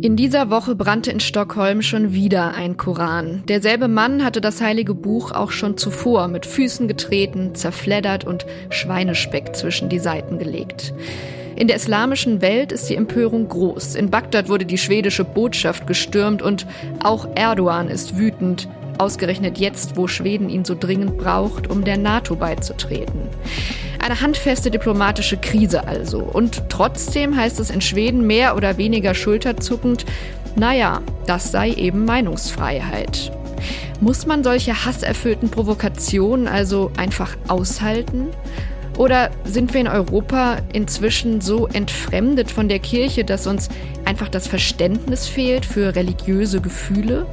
In dieser Woche brannte in Stockholm schon wieder ein Koran. Derselbe Mann hatte das heilige Buch auch schon zuvor mit Füßen getreten, zerfleddert und Schweinespeck zwischen die Seiten gelegt. In der islamischen Welt ist die Empörung groß. In Bagdad wurde die schwedische Botschaft gestürmt und auch Erdogan ist wütend, ausgerechnet jetzt, wo Schweden ihn so dringend braucht, um der NATO beizutreten. Eine handfeste diplomatische Krise also. Und trotzdem heißt es in Schweden mehr oder weniger schulterzuckend, naja, das sei eben Meinungsfreiheit. Muss man solche hasserfüllten Provokationen also einfach aushalten? Oder sind wir in Europa inzwischen so entfremdet von der Kirche, dass uns einfach das Verständnis fehlt für religiöse Gefühle?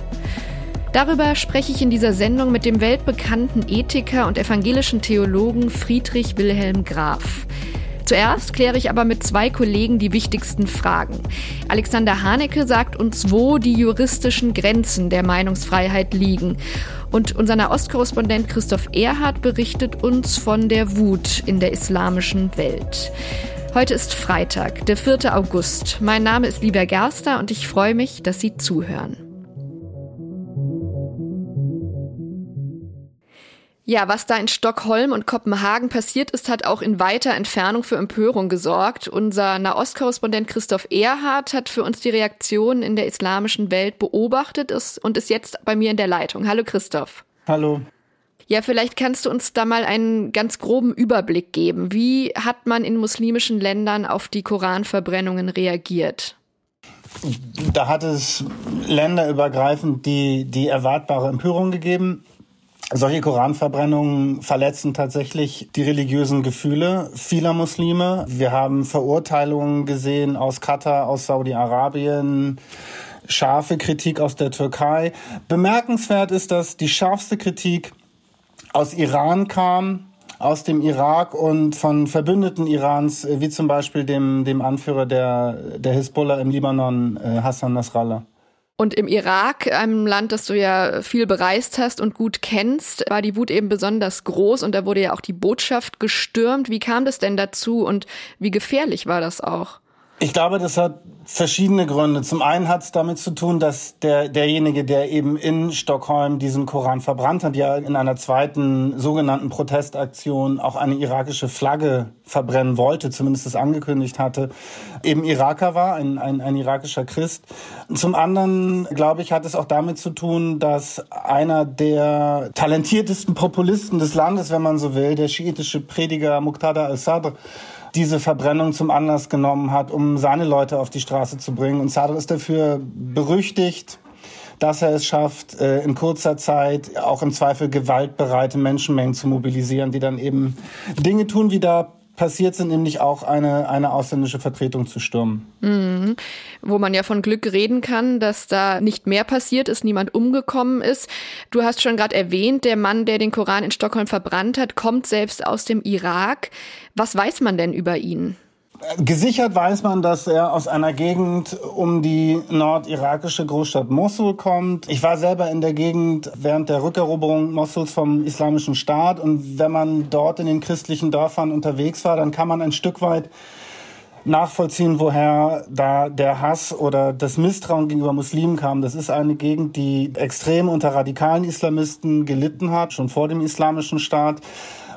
Darüber spreche ich in dieser Sendung mit dem weltbekannten Ethiker und evangelischen Theologen Friedrich Wilhelm Graf. Zuerst kläre ich aber mit zwei Kollegen die wichtigsten Fragen. Alexander Hanecke sagt uns, wo die juristischen Grenzen der Meinungsfreiheit liegen. Und unser Nahostkorrespondent Christoph Erhardt berichtet uns von der Wut in der islamischen Welt. Heute ist Freitag, der 4. August. Mein Name ist Lieber Gerster und ich freue mich, dass Sie zuhören. Ja, was da in Stockholm und Kopenhagen passiert ist, hat auch in weiter Entfernung für Empörung gesorgt. Unser Nahostkorrespondent Christoph Erhardt hat für uns die Reaktionen in der islamischen Welt beobachtet und ist jetzt bei mir in der Leitung. Hallo Christoph. Hallo. Ja, vielleicht kannst du uns da mal einen ganz groben Überblick geben. Wie hat man in muslimischen Ländern auf die Koranverbrennungen reagiert? Da hat es länderübergreifend die, die erwartbare Empörung gegeben. Solche Koranverbrennungen verletzen tatsächlich die religiösen Gefühle vieler Muslime. Wir haben Verurteilungen gesehen aus Katar, aus Saudi-Arabien, scharfe Kritik aus der Türkei. Bemerkenswert ist, dass die scharfste Kritik aus Iran kam, aus dem Irak und von Verbündeten Irans, wie zum Beispiel dem, dem Anführer der, der Hisbollah im Libanon, äh, Hassan Nasrallah. Und im Irak, einem Land, das du ja viel bereist hast und gut kennst, war die Wut eben besonders groß und da wurde ja auch die Botschaft gestürmt. Wie kam das denn dazu und wie gefährlich war das auch? Ich glaube, das hat verschiedene Gründe. Zum einen hat es damit zu tun, dass der, derjenige, der eben in Stockholm diesen Koran verbrannt hat, ja in einer zweiten sogenannten Protestaktion auch eine irakische Flagge verbrennen wollte, zumindest es angekündigt hatte, eben Iraker war, ein, ein, ein irakischer Christ. Zum anderen, glaube ich, hat es auch damit zu tun, dass einer der talentiertesten Populisten des Landes, wenn man so will, der schiitische Prediger Muqtada al-Sadr, diese Verbrennung zum Anlass genommen hat, um seine Leute auf die Straße zu bringen. Und Sadr ist dafür berüchtigt, dass er es schafft, äh, in kurzer Zeit auch im Zweifel gewaltbereite Menschenmengen zu mobilisieren, die dann eben Dinge tun, wie da passiert sind, nämlich auch eine, eine ausländische Vertretung zu stürmen. Mhm. Wo man ja von Glück reden kann, dass da nicht mehr passiert ist, niemand umgekommen ist. Du hast schon gerade erwähnt, der Mann, der den Koran in Stockholm verbrannt hat, kommt selbst aus dem Irak. Was weiß man denn über ihn? Gesichert weiß man, dass er aus einer Gegend um die nordirakische Großstadt Mosul kommt. Ich war selber in der Gegend während der Rückeroberung Mosuls vom Islamischen Staat und wenn man dort in den christlichen Dörfern unterwegs war, dann kann man ein Stück weit nachvollziehen, woher da der Hass oder das Misstrauen gegenüber Muslimen kam. Das ist eine Gegend, die extrem unter radikalen Islamisten gelitten hat, schon vor dem Islamischen Staat.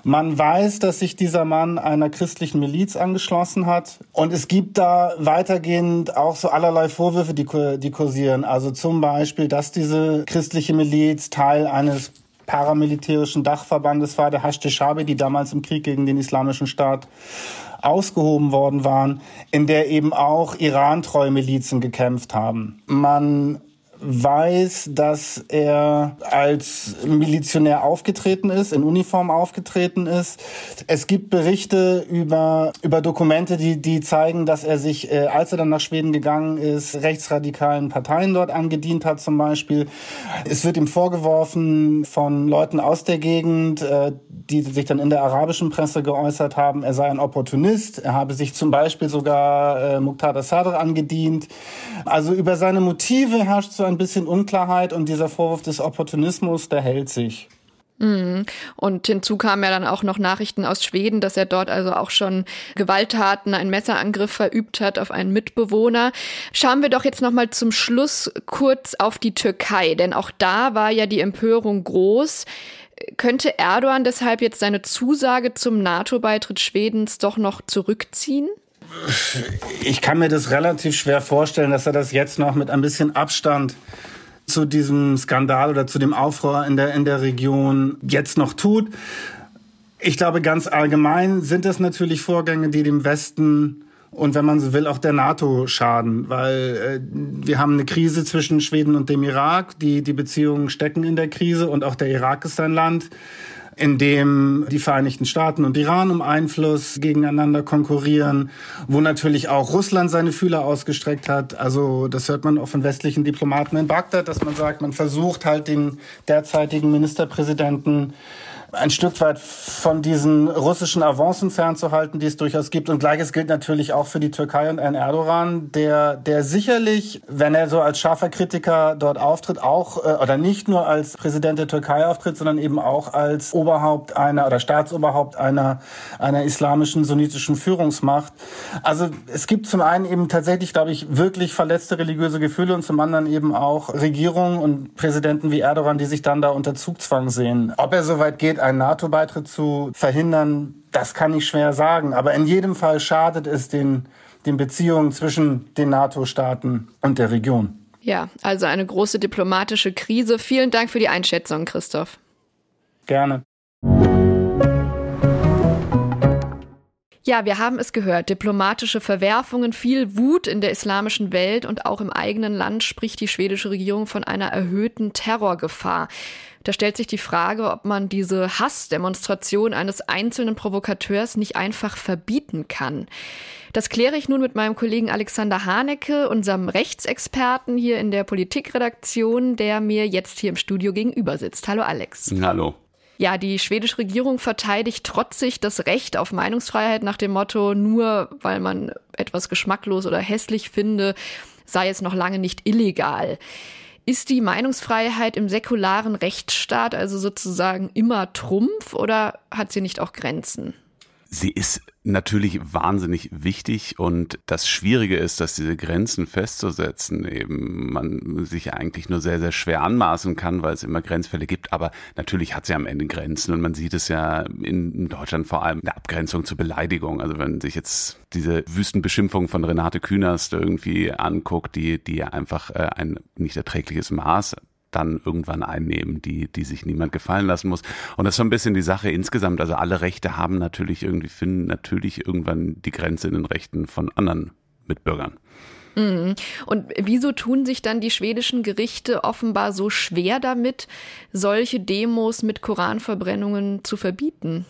Man weiß, dass sich dieser Mann einer christlichen Miliz angeschlossen hat. Und es gibt da weitergehend auch so allerlei Vorwürfe, die, die kursieren. Also zum Beispiel, dass diese christliche Miliz Teil eines paramilitärischen Dachverbandes war, der Hashtag die damals im Krieg gegen den Islamischen Staat ausgehoben worden waren, in der eben auch Iran-treue Milizen gekämpft haben. Man weiß, dass er als Milizionär aufgetreten ist, in Uniform aufgetreten ist. Es gibt Berichte über, über Dokumente, die, die zeigen, dass er sich, äh, als er dann nach Schweden gegangen ist, rechtsradikalen Parteien dort angedient hat zum Beispiel. Es wird ihm vorgeworfen von Leuten aus der Gegend, äh, die sich dann in der arabischen Presse geäußert haben, er sei ein Opportunist, er habe sich zum Beispiel sogar äh, Muqtada Sadr angedient. Also über seine Motive herrscht so ein bisschen Unklarheit und dieser Vorwurf des Opportunismus, der hält sich. Mhm. Und hinzu kamen ja dann auch noch Nachrichten aus Schweden, dass er dort also auch schon Gewalttaten, einen Messerangriff verübt hat auf einen Mitbewohner. Schauen wir doch jetzt noch mal zum Schluss kurz auf die Türkei, denn auch da war ja die Empörung groß. Könnte Erdogan deshalb jetzt seine Zusage zum NATO-Beitritt Schwedens doch noch zurückziehen? Ich kann mir das relativ schwer vorstellen, dass er das jetzt noch mit ein bisschen Abstand zu diesem Skandal oder zu dem Aufruhr in der, in der Region jetzt noch tut. Ich glaube, ganz allgemein sind das natürlich Vorgänge, die dem Westen und wenn man so will, auch der NATO schaden, weil äh, wir haben eine Krise zwischen Schweden und dem Irak. Die, die Beziehungen stecken in der Krise und auch der Irak ist ein Land, in dem die Vereinigten Staaten und Iran um Einfluss gegeneinander konkurrieren, wo natürlich auch Russland seine Fühler ausgestreckt hat. Also das hört man auch von westlichen Diplomaten in Bagdad, dass man sagt, man versucht halt den derzeitigen Ministerpräsidenten ein Stück weit von diesen russischen Avancen fernzuhalten, die es durchaus gibt. Und gleiches gilt natürlich auch für die Türkei und Herrn Erdogan, der, der sicherlich, wenn er so als scharfer Kritiker dort auftritt, auch äh, oder nicht nur als Präsident der Türkei auftritt, sondern eben auch als Oberhaupt einer oder Staatsoberhaupt einer, einer islamischen sunnitischen Führungsmacht. Also es gibt zum einen eben tatsächlich, glaube ich, wirklich verletzte religiöse Gefühle und zum anderen eben auch Regierungen und Präsidenten wie Erdogan, die sich dann da unter Zugzwang sehen. Ob er so weit geht, einen NATO-Beitritt zu verhindern, das kann ich schwer sagen. Aber in jedem Fall schadet es den, den Beziehungen zwischen den NATO-Staaten und der Region. Ja, also eine große diplomatische Krise. Vielen Dank für die Einschätzung, Christoph. Gerne. Ja, wir haben es gehört. Diplomatische Verwerfungen, viel Wut in der islamischen Welt und auch im eigenen Land spricht die schwedische Regierung von einer erhöhten Terrorgefahr. Da stellt sich die Frage, ob man diese Hassdemonstration eines einzelnen Provokateurs nicht einfach verbieten kann. Das kläre ich nun mit meinem Kollegen Alexander Hanecke, unserem Rechtsexperten hier in der Politikredaktion, der mir jetzt hier im Studio gegenüber sitzt. Hallo Alex. Hallo. Ja, die schwedische Regierung verteidigt trotzig das Recht auf Meinungsfreiheit nach dem Motto, nur weil man etwas geschmacklos oder hässlich finde, sei es noch lange nicht illegal. Ist die Meinungsfreiheit im säkularen Rechtsstaat also sozusagen immer Trumpf oder hat sie nicht auch Grenzen? Sie ist natürlich wahnsinnig wichtig und das Schwierige ist, dass diese Grenzen festzusetzen eben man sich eigentlich nur sehr, sehr schwer anmaßen kann, weil es immer Grenzfälle gibt. Aber natürlich hat sie am Ende Grenzen und man sieht es ja in Deutschland vor allem in der Abgrenzung zur Beleidigung. Also wenn sich jetzt diese Wüstenbeschimpfung von Renate Künast irgendwie anguckt, die, die einfach äh, ein nicht erträgliches Maß dann irgendwann einnehmen, die, die sich niemand gefallen lassen muss. Und das ist so ein bisschen die Sache insgesamt. Also alle Rechte haben natürlich irgendwie, finden natürlich irgendwann die Grenze in den Rechten von anderen Mitbürgern. Mhm. Und wieso tun sich dann die schwedischen Gerichte offenbar so schwer damit, solche Demos mit Koranverbrennungen zu verbieten?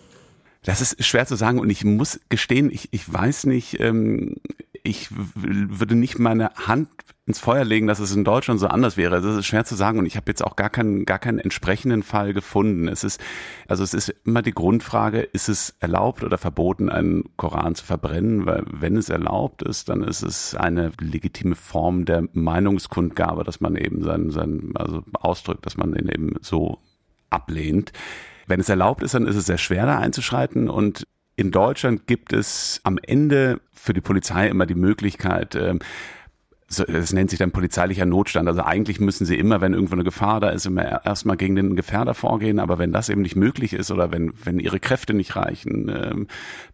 Das ist schwer zu sagen und ich muss gestehen, ich, ich weiß nicht, ähm, ich würde nicht meine Hand ins Feuer legen, dass es in Deutschland so anders wäre. Das ist schwer zu sagen und ich habe jetzt auch gar keinen, gar keinen entsprechenden Fall gefunden. Es ist, also es ist immer die Grundfrage, ist es erlaubt oder verboten, einen Koran zu verbrennen? Weil wenn es erlaubt ist, dann ist es eine legitime Form der Meinungskundgabe, dass man eben seinen, seinen also ausdrückt, dass man ihn eben so ablehnt. Wenn es erlaubt ist, dann ist es sehr schwer da einzuschreiten und in Deutschland gibt es am Ende für die Polizei immer die Möglichkeit, ähm, es nennt sich dann polizeilicher Notstand. Also eigentlich müssen sie immer, wenn irgendwo eine Gefahr da ist, immer erstmal gegen den Gefährder vorgehen. Aber wenn das eben nicht möglich ist oder wenn, wenn ihre Kräfte nicht reichen, ähm,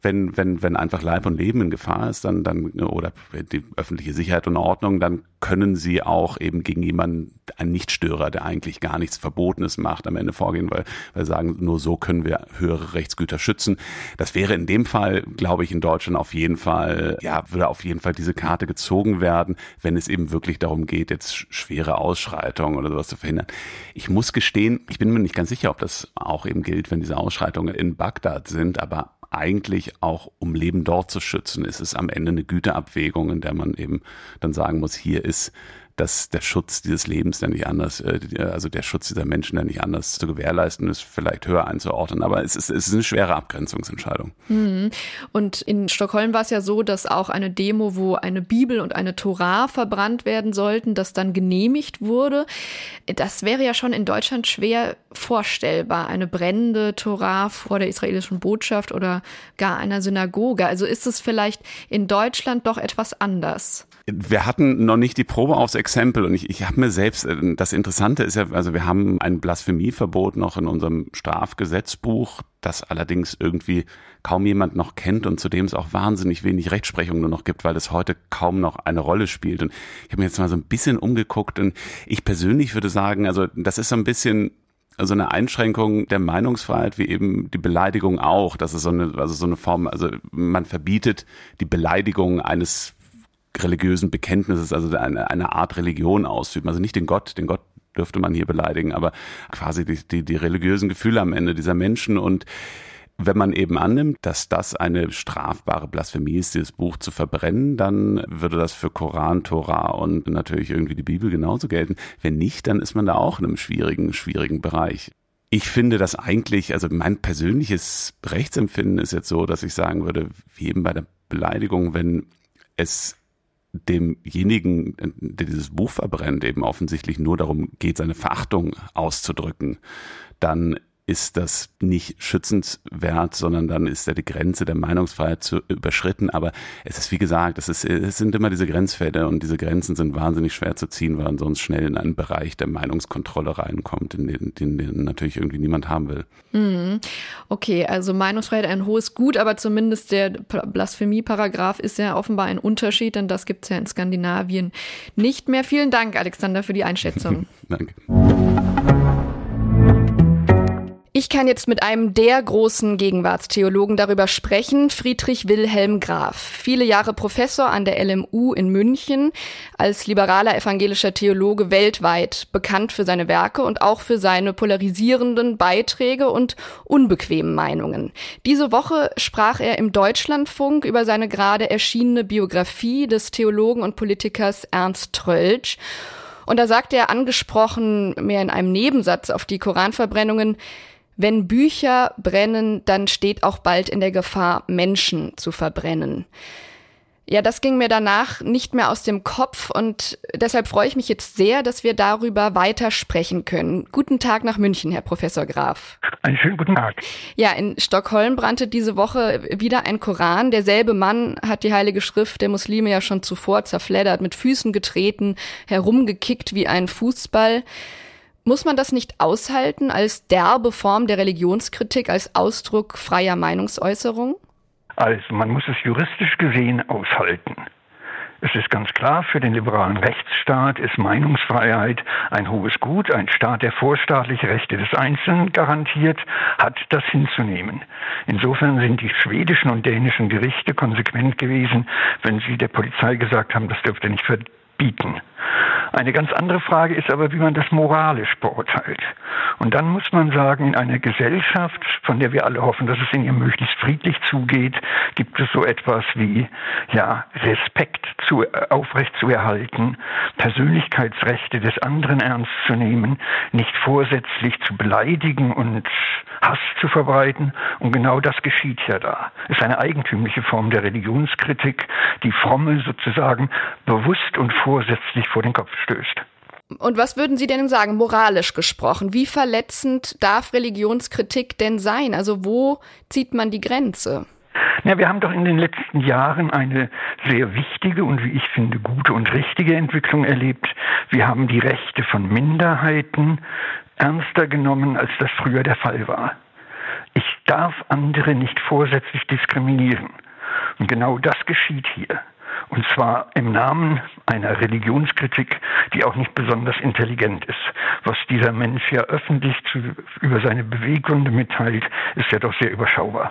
wenn, wenn, wenn einfach Leib und Leben in Gefahr ist, dann, dann, oder die öffentliche Sicherheit und Ordnung, dann können sie auch eben gegen jemanden, einen Nichtstörer, der eigentlich gar nichts Verbotenes macht, am Ende vorgehen, weil, weil sagen, nur so können wir höhere Rechtsgüter schützen. Das wäre in dem Fall, glaube ich, in Deutschland auf jeden Fall, ja, würde auf jeden Fall diese Karte gezogen werden wenn es eben wirklich darum geht, jetzt schwere Ausschreitungen oder sowas zu verhindern. Ich muss gestehen, ich bin mir nicht ganz sicher, ob das auch eben gilt, wenn diese Ausschreitungen in Bagdad sind, aber eigentlich auch, um Leben dort zu schützen, ist es am Ende eine Güteabwägung, in der man eben dann sagen muss, hier ist dass der Schutz dieses Lebens dann nicht anders, äh, also der Schutz dieser Menschen dann nicht anders zu gewährleisten ist, vielleicht höher einzuordnen. Aber es ist, es ist eine schwere Abgrenzungsentscheidung. Mhm. Und in Stockholm war es ja so, dass auch eine Demo, wo eine Bibel und eine Tora verbrannt werden sollten, das dann genehmigt wurde. Das wäre ja schon in Deutschland schwer vorstellbar. Eine brennende Tora vor der israelischen Botschaft oder gar einer Synagoge. Also ist es vielleicht in Deutschland doch etwas anders? Wir hatten noch nicht die Probe aufs Exempel und ich, ich habe mir selbst, äh, das Interessante ist ja, also wir haben ein Blasphemieverbot noch in unserem Strafgesetzbuch, das allerdings irgendwie kaum jemand noch kennt und zu dem es auch wahnsinnig wenig Rechtsprechung nur noch gibt, weil es heute kaum noch eine Rolle spielt. Und ich habe mir jetzt mal so ein bisschen umgeguckt und ich persönlich würde sagen, also das ist so ein bisschen so eine Einschränkung der Meinungsfreiheit wie eben die Beleidigung auch. Das ist so eine, also so eine Form, also man verbietet die Beleidigung eines religiösen Bekenntnisses, also eine, eine Art Religion ausüben. Also nicht den Gott, den Gott dürfte man hier beleidigen, aber quasi die, die, die religiösen Gefühle am Ende dieser Menschen und wenn man eben annimmt, dass das eine strafbare Blasphemie ist, dieses Buch zu verbrennen, dann würde das für Koran, Tora und natürlich irgendwie die Bibel genauso gelten. Wenn nicht, dann ist man da auch in einem schwierigen, schwierigen Bereich. Ich finde das eigentlich, also mein persönliches Rechtsempfinden ist jetzt so, dass ich sagen würde, wie eben bei der Beleidigung, wenn es demjenigen, der dieses Buch verbrennt, eben offensichtlich nur darum geht, seine Verachtung auszudrücken, dann ist das nicht schützenswert, sondern dann ist da die Grenze der Meinungsfreiheit zu überschritten. Aber es ist, wie gesagt, es, ist, es sind immer diese Grenzfelder und diese Grenzen sind wahnsinnig schwer zu ziehen, weil man sonst schnell in einen Bereich der Meinungskontrolle reinkommt, in den, den, den natürlich irgendwie niemand haben will. Mhm. Okay, also Meinungsfreiheit ein hohes Gut, aber zumindest der Blasphemie-Paragraph ist ja offenbar ein Unterschied, denn das gibt es ja in Skandinavien nicht mehr. Vielen Dank, Alexander, für die Einschätzung. Danke. Ich kann jetzt mit einem der großen Gegenwartstheologen darüber sprechen, Friedrich Wilhelm Graf. Viele Jahre Professor an der LMU in München, als liberaler evangelischer Theologe weltweit bekannt für seine Werke und auch für seine polarisierenden Beiträge und unbequemen Meinungen. Diese Woche sprach er im Deutschlandfunk über seine gerade erschienene Biografie des Theologen und Politikers Ernst Tröltsch. Und da sagt er angesprochen, mehr in einem Nebensatz auf die Koranverbrennungen, wenn Bücher brennen, dann steht auch bald in der Gefahr, Menschen zu verbrennen. Ja, das ging mir danach nicht mehr aus dem Kopf und deshalb freue ich mich jetzt sehr, dass wir darüber weiter sprechen können. Guten Tag nach München, Herr Professor Graf. Einen schönen guten Tag. Ja, in Stockholm brannte diese Woche wieder ein Koran. Derselbe Mann hat die Heilige Schrift der Muslime ja schon zuvor zerfleddert, mit Füßen getreten, herumgekickt wie ein Fußball. Muss man das nicht aushalten als derbe Form der Religionskritik, als Ausdruck freier Meinungsäußerung? Also man muss es juristisch gesehen aushalten. Es ist ganz klar, für den liberalen Rechtsstaat ist Meinungsfreiheit ein hohes Gut. Ein Staat, der vorstaatliche Rechte des Einzelnen garantiert, hat das hinzunehmen. Insofern sind die schwedischen und dänischen Gerichte konsequent gewesen, wenn sie der Polizei gesagt haben, das dürfte nicht verbieten. Eine ganz andere Frage ist aber, wie man das moralisch beurteilt. Und dann muss man sagen, in einer Gesellschaft, von der wir alle hoffen, dass es in ihr möglichst friedlich zugeht, gibt es so etwas wie ja, Respekt zu, äh, aufrecht zu erhalten, Persönlichkeitsrechte des anderen ernst zu nehmen, nicht vorsätzlich zu beleidigen und Hass zu verbreiten. Und genau das geschieht ja da. Es ist eine eigentümliche Form der Religionskritik, die Fromme sozusagen bewusst und vorsätzlich vor den Kopf stößt. Und was würden Sie denn sagen, moralisch gesprochen? Wie verletzend darf Religionskritik denn sein? Also wo zieht man die Grenze? Ja, wir haben doch in den letzten Jahren eine sehr wichtige und wie ich finde gute und richtige Entwicklung erlebt. Wir haben die Rechte von Minderheiten ernster genommen, als das früher der Fall war. Ich darf andere nicht vorsätzlich diskriminieren. Und genau das geschieht hier. Und zwar im Namen einer Religionskritik, die auch nicht besonders intelligent ist. Was dieser Mensch ja öffentlich zu, über seine Beweggründe mitteilt, ist ja doch sehr überschaubar.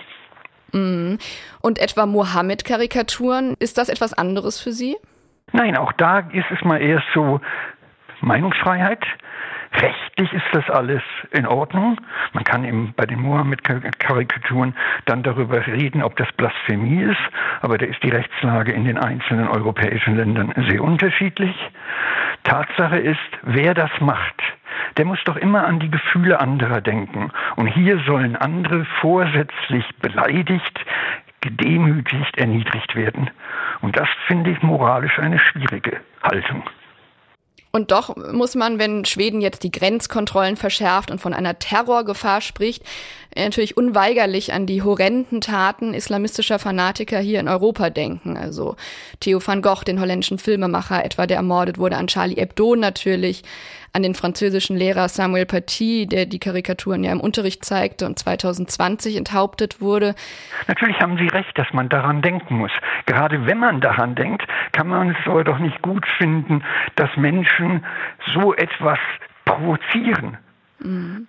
Mhm. Und etwa Mohammed-Karikaturen, ist das etwas anderes für Sie? Nein, auch da ist es mal erst so Meinungsfreiheit. Rechtlich ist das alles in Ordnung. Man kann eben bei den Mohammed-Karikaturen dann darüber reden, ob das Blasphemie ist, aber da ist die Rechtslage in den einzelnen europäischen Ländern sehr unterschiedlich. Tatsache ist, wer das macht, der muss doch immer an die Gefühle anderer denken. Und hier sollen andere vorsätzlich beleidigt, gedemütigt, erniedrigt werden. Und das finde ich moralisch eine schwierige Haltung. Und doch muss man, wenn Schweden jetzt die Grenzkontrollen verschärft und von einer Terrorgefahr spricht, natürlich unweigerlich an die horrenden Taten islamistischer Fanatiker hier in Europa denken. Also Theo van Gogh, den holländischen Filmemacher etwa, der ermordet wurde, an Charlie Hebdo natürlich, an den französischen Lehrer Samuel Paty, der die Karikaturen ja im Unterricht zeigte und 2020 enthauptet wurde. Natürlich haben Sie recht, dass man daran denken muss. Gerade wenn man daran denkt, kann man es aber doch nicht gut finden, dass Menschen so etwas provozieren. Mhm.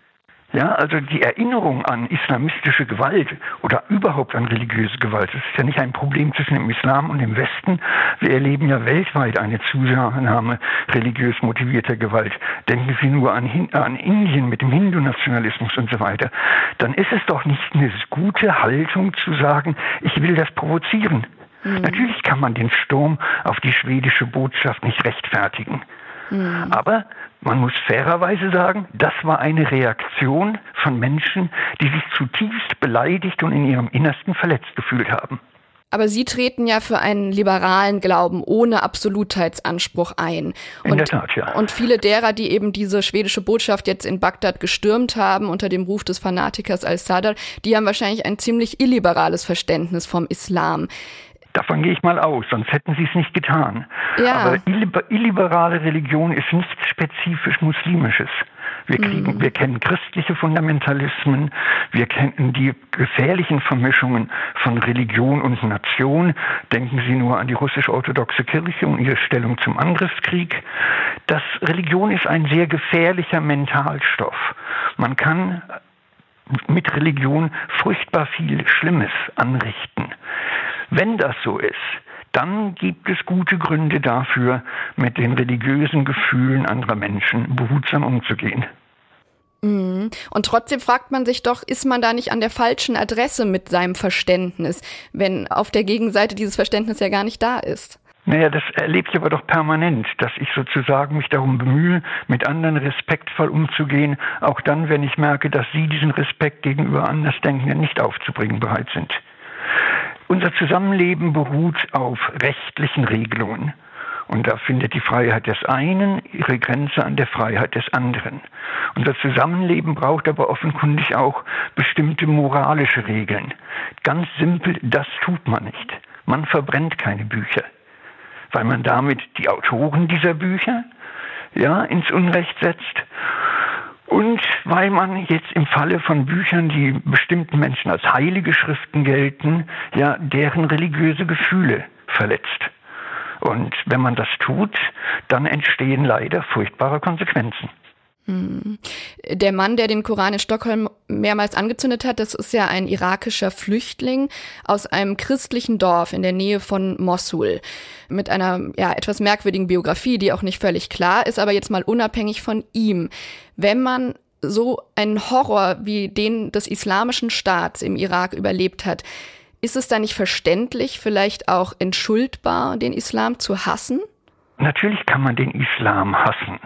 Ja, also die Erinnerung an islamistische Gewalt oder überhaupt an religiöse Gewalt, das ist ja nicht ein Problem zwischen dem Islam und dem Westen. Wir erleben ja weltweit eine Zunahme religiös motivierter Gewalt. Denken Sie nur an, an Indien mit dem Hindu-Nationalismus und so weiter. Dann ist es doch nicht eine gute Haltung zu sagen, ich will das provozieren. Mhm. Natürlich kann man den Sturm auf die schwedische Botschaft nicht rechtfertigen. Mhm. Aber man muss fairerweise sagen, das war eine Reaktion von Menschen, die sich zutiefst beleidigt und in ihrem Innersten verletzt gefühlt haben. Aber Sie treten ja für einen liberalen Glauben ohne Absolutheitsanspruch ein. Und, in der Tat, ja. Und viele derer, die eben diese schwedische Botschaft jetzt in Bagdad gestürmt haben unter dem Ruf des Fanatikers al-Sadr, die haben wahrscheinlich ein ziemlich illiberales Verständnis vom Islam. Davon gehe ich mal aus, sonst hätten sie es nicht getan. Ja. Aber illiberale Religion ist nichts spezifisch Muslimisches. Wir, kriegen, mhm. wir kennen christliche Fundamentalismen, wir kennen die gefährlichen Vermischungen von Religion und Nation. Denken Sie nur an die russisch-orthodoxe Kirche und ihre Stellung zum Angriffskrieg. Das Religion ist ein sehr gefährlicher Mentalstoff. Man kann mit Religion furchtbar viel Schlimmes anrichten. Wenn das so ist, dann gibt es gute Gründe dafür, mit den religiösen Gefühlen anderer Menschen behutsam umzugehen. Mhm. Und trotzdem fragt man sich doch, ist man da nicht an der falschen Adresse mit seinem Verständnis, wenn auf der Gegenseite dieses Verständnis ja gar nicht da ist? Naja, das erlebe ich aber doch permanent, dass ich sozusagen mich darum bemühe, mit anderen respektvoll umzugehen, auch dann, wenn ich merke, dass sie diesen Respekt gegenüber Andersdenkenden nicht aufzubringen bereit sind. Unser Zusammenleben beruht auf rechtlichen Regelungen. Und da findet die Freiheit des einen ihre Grenze an der Freiheit des anderen. Unser Zusammenleben braucht aber offenkundig auch bestimmte moralische Regeln. Ganz simpel, das tut man nicht. Man verbrennt keine Bücher, weil man damit die Autoren dieser Bücher ja, ins Unrecht setzt und weil man jetzt im Falle von Büchern, die bestimmten Menschen als heilige Schriften gelten, ja deren religiöse Gefühle verletzt. Und wenn man das tut, dann entstehen leider furchtbare Konsequenzen. Hm. Der Mann, der den Koran in Stockholm mehrmals angezündet hat, das ist ja ein irakischer Flüchtling aus einem christlichen Dorf in der Nähe von Mosul mit einer ja etwas merkwürdigen Biografie, die auch nicht völlig klar ist, aber jetzt mal unabhängig von ihm. Wenn man so einen Horror wie den des islamischen Staats im Irak überlebt hat, ist es da nicht verständlich, vielleicht auch entschuldbar, den Islam zu hassen? Natürlich kann man den Islam hassen.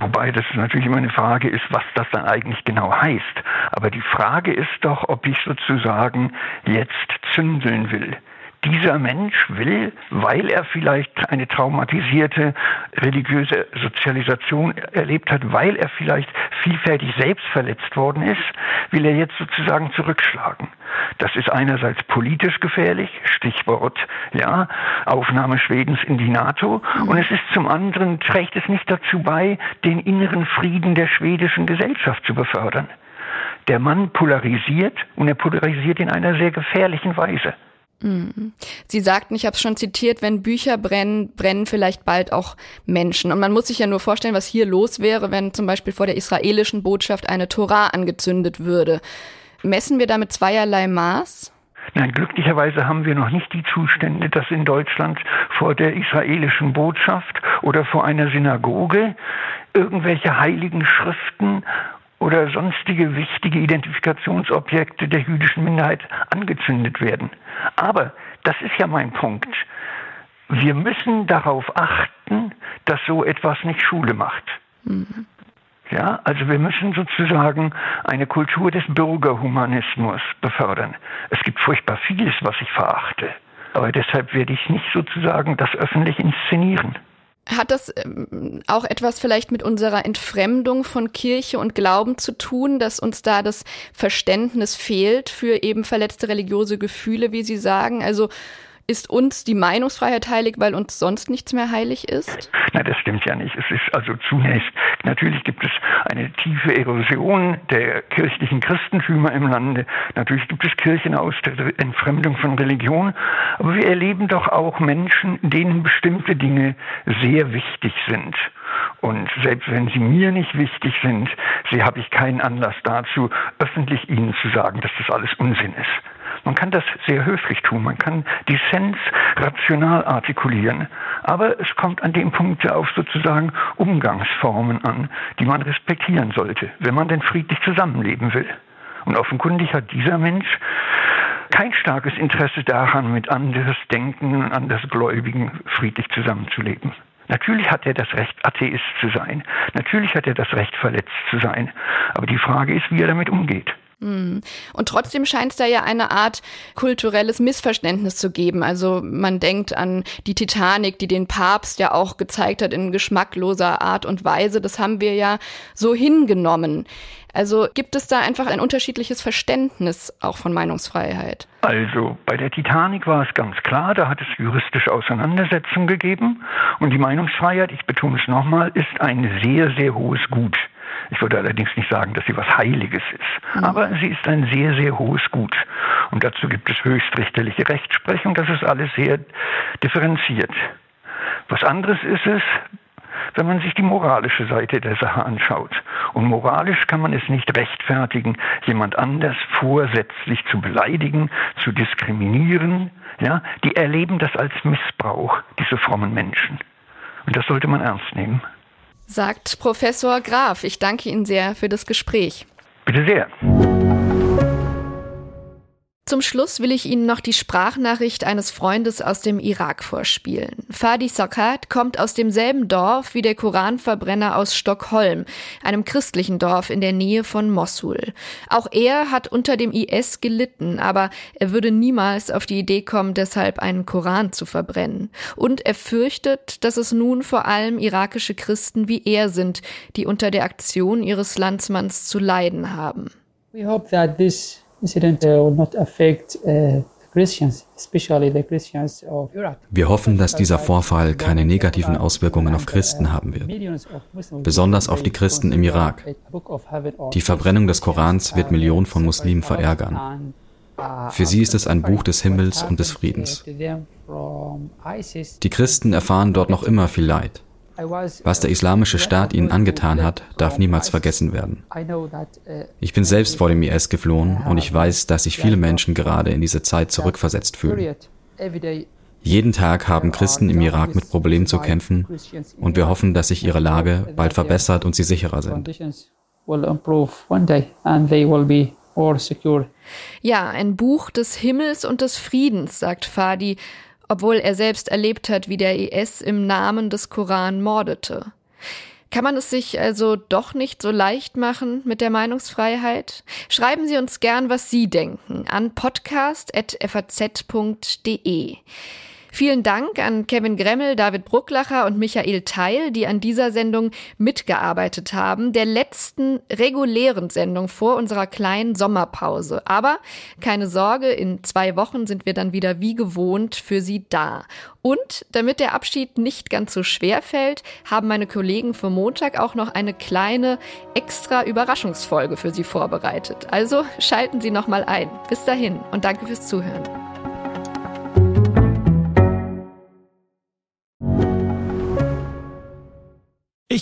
Wobei das natürlich immer eine Frage ist, was das dann eigentlich genau heißt. Aber die Frage ist doch, ob ich sozusagen jetzt zündeln will dieser Mensch will, weil er vielleicht eine traumatisierte religiöse Sozialisation erlebt hat, weil er vielleicht vielfältig selbst verletzt worden ist, will er jetzt sozusagen zurückschlagen. Das ist einerseits politisch gefährlich, Stichwort, ja, Aufnahme Schwedens in die NATO, und es ist zum anderen, trägt es nicht dazu bei, den inneren Frieden der schwedischen Gesellschaft zu befördern. Der Mann polarisiert und er polarisiert in einer sehr gefährlichen Weise. Mhm. Sie sagten, ich habe es schon zitiert, wenn Bücher brennen, brennen vielleicht bald auch Menschen. Und man muss sich ja nur vorstellen, was hier los wäre, wenn zum Beispiel vor der israelischen Botschaft eine Tora angezündet würde. Messen wir damit zweierlei Maß? Nein, glücklicherweise haben wir noch nicht die Zustände, dass in Deutschland vor der israelischen Botschaft oder vor einer Synagoge irgendwelche heiligen Schriften oder sonstige wichtige Identifikationsobjekte der jüdischen Minderheit angezündet werden. Aber das ist ja mein Punkt. Wir müssen darauf achten, dass so etwas nicht Schule macht. Mhm. Ja, also wir müssen sozusagen eine Kultur des Bürgerhumanismus befördern. Es gibt furchtbar vieles, was ich verachte. Aber deshalb werde ich nicht sozusagen das öffentlich inszenieren. Hat das ähm, auch etwas vielleicht mit unserer Entfremdung von Kirche und Glauben zu tun, dass uns da das Verständnis fehlt für eben verletzte religiöse Gefühle, wie Sie sagen? Also ist uns die Meinungsfreiheit heilig, weil uns sonst nichts mehr heilig ist? Nein, das stimmt ja nicht. Es ist also zunächst, natürlich gibt es eine tiefe Erosion der kirchlichen Christentümer im Lande. Natürlich gibt es Kirchen aus der Entfremdung von Religion. Aber wir erleben doch auch Menschen, denen bestimmte Dinge sehr wichtig sind. Und selbst wenn sie mir nicht wichtig sind, sie habe ich keinen Anlass dazu, öffentlich ihnen zu sagen, dass das alles Unsinn ist. Man kann das sehr höflich tun, man kann Dissens rational artikulieren, aber es kommt an dem Punkt auf sozusagen Umgangsformen an, die man respektieren sollte, wenn man denn friedlich zusammenleben will. Und offenkundig hat dieser Mensch kein starkes Interesse daran, mit anderes Denken und anders Gläubigen friedlich zusammenzuleben. Natürlich hat er das Recht, Atheist zu sein. Natürlich hat er das Recht, verletzt zu sein. Aber die Frage ist, wie er damit umgeht. Hm. Und trotzdem scheint es da ja eine Art kulturelles Missverständnis zu geben. Also man denkt an die Titanic, die den Papst ja auch gezeigt hat in geschmackloser Art und Weise. Das haben wir ja so hingenommen. Also gibt es da einfach ein unterschiedliches Verständnis auch von Meinungsfreiheit? Also bei der Titanic war es ganz klar, da hat es juristische Auseinandersetzungen gegeben und die Meinungsfreiheit, ich betone es nochmal, ist ein sehr, sehr hohes Gut. Ich würde allerdings nicht sagen, dass sie was Heiliges ist. Aber sie ist ein sehr, sehr hohes Gut. Und dazu gibt es höchstrichterliche Rechtsprechung. Das ist alles sehr differenziert. Was anderes ist es, wenn man sich die moralische Seite der Sache anschaut. Und moralisch kann man es nicht rechtfertigen, jemand anders vorsätzlich zu beleidigen, zu diskriminieren. Ja, die erleben das als Missbrauch, diese frommen Menschen. Und das sollte man ernst nehmen sagt Professor Graf. Ich danke Ihnen sehr für das Gespräch. Bitte sehr. Zum Schluss will ich Ihnen noch die Sprachnachricht eines Freundes aus dem Irak vorspielen. Fadi Sakat kommt aus demselben Dorf wie der Koranverbrenner aus Stockholm, einem christlichen Dorf in der Nähe von Mossul. Auch er hat unter dem IS gelitten, aber er würde niemals auf die Idee kommen, deshalb einen Koran zu verbrennen. Und er fürchtet, dass es nun vor allem irakische Christen wie er sind, die unter der Aktion ihres Landsmanns zu leiden haben. We hope that this incident uh, will not affect uh, wir hoffen, dass dieser Vorfall keine negativen Auswirkungen auf Christen haben wird, besonders auf die Christen im Irak. Die Verbrennung des Korans wird Millionen von Muslimen verärgern. Für sie ist es ein Buch des Himmels und des Friedens. Die Christen erfahren dort noch immer viel Leid. Was der islamische Staat ihnen angetan hat, darf niemals vergessen werden. Ich bin selbst vor dem IS geflohen und ich weiß, dass sich viele Menschen gerade in diese Zeit zurückversetzt fühlen. Jeden Tag haben Christen im Irak mit Problemen zu kämpfen und wir hoffen, dass sich ihre Lage bald verbessert und sie sicherer sind. Ja, ein Buch des Himmels und des Friedens, sagt Fadi obwohl er selbst erlebt hat, wie der IS im Namen des Koran mordete. Kann man es sich also doch nicht so leicht machen mit der Meinungsfreiheit? Schreiben Sie uns gern, was Sie denken, an podcast.faz.de. Vielen Dank an Kevin Gremmel, David Brucklacher und Michael Teil, die an dieser Sendung mitgearbeitet haben, der letzten regulären Sendung vor unserer kleinen Sommerpause. Aber keine Sorge, in zwei Wochen sind wir dann wieder wie gewohnt für Sie da. Und damit der Abschied nicht ganz so schwer fällt, haben meine Kollegen für Montag auch noch eine kleine extra Überraschungsfolge für Sie vorbereitet. Also schalten Sie noch mal ein. Bis dahin und danke fürs Zuhören.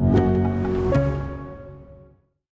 Thank you.